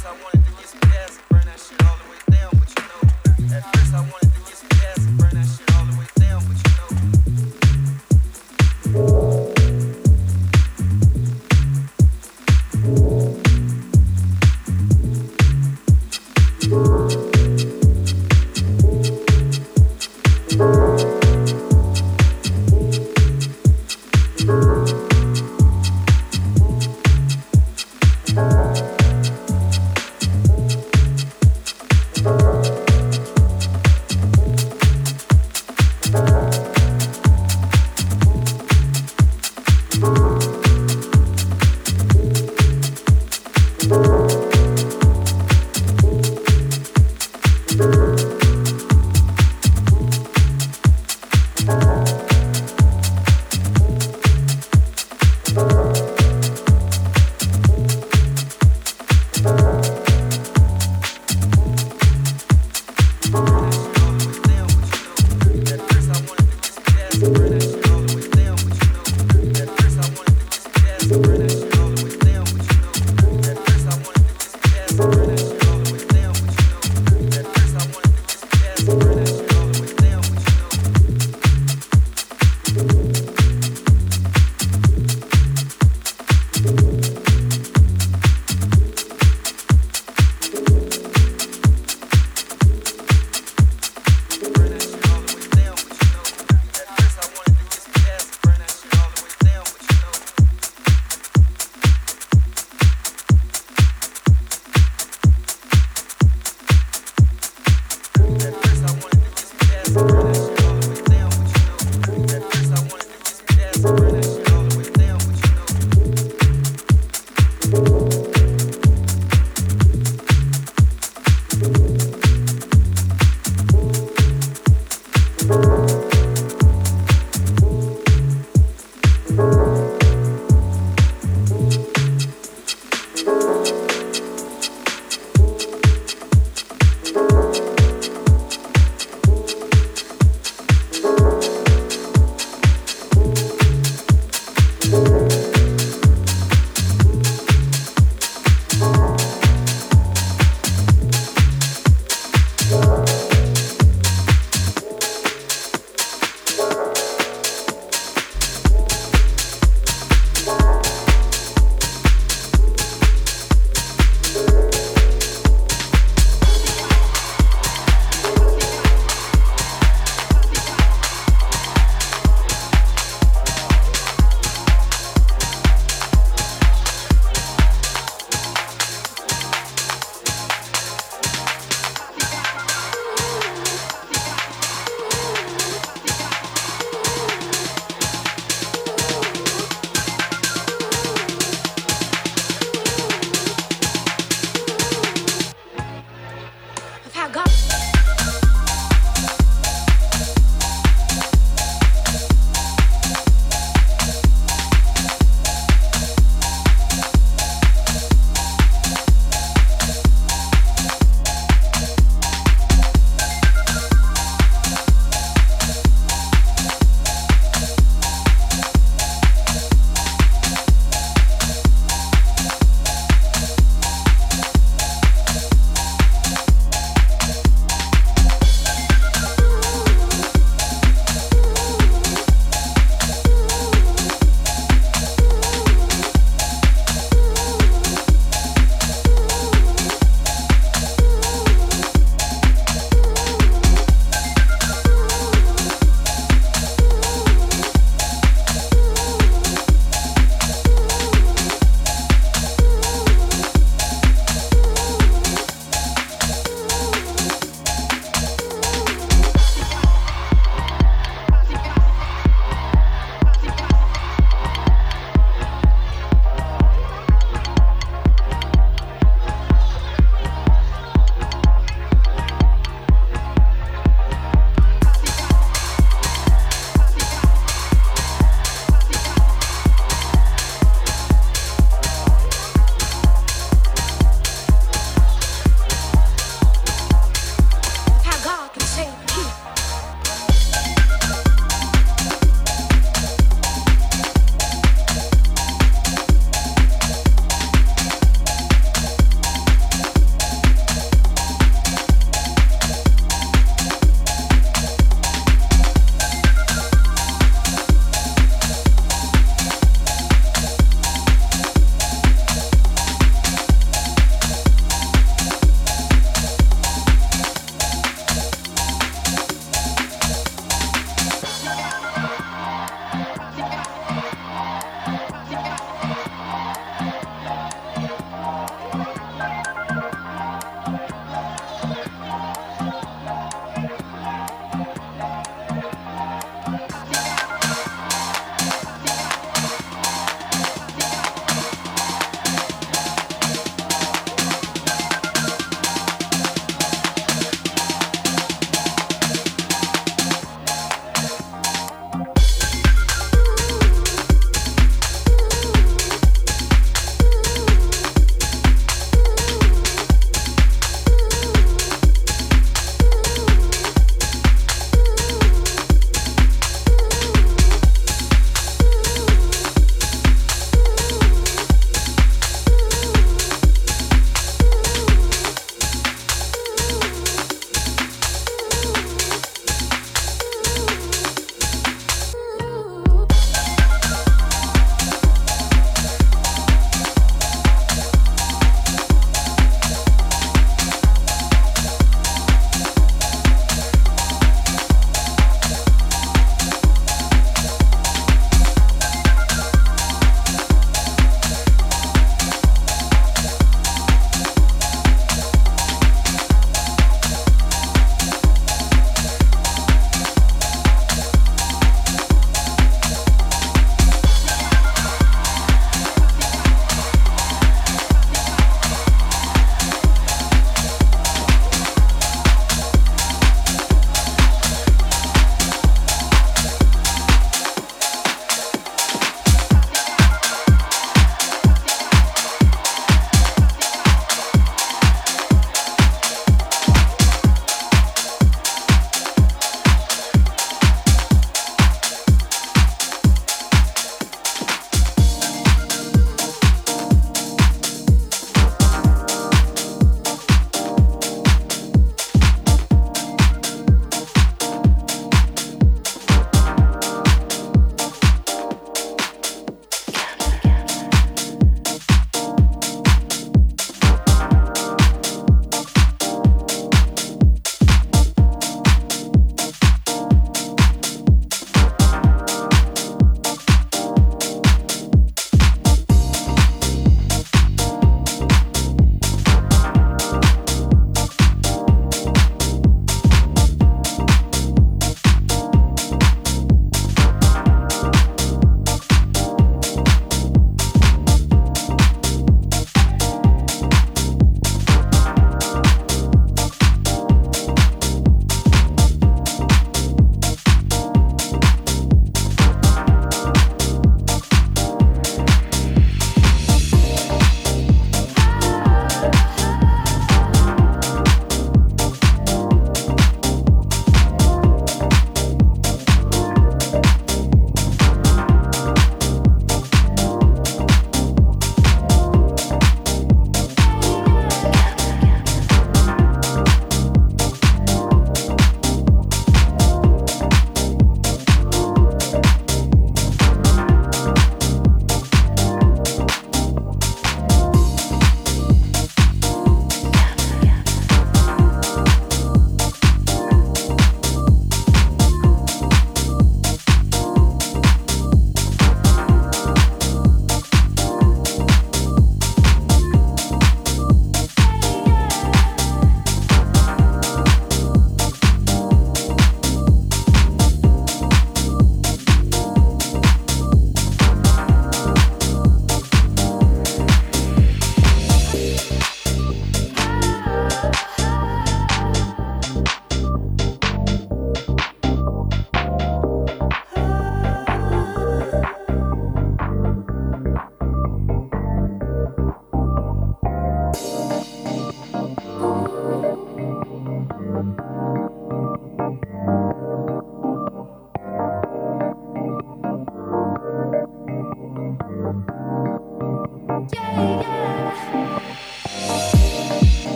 first I wanted to get some gas and burn that shit all the way down, but you know, at first I wanted.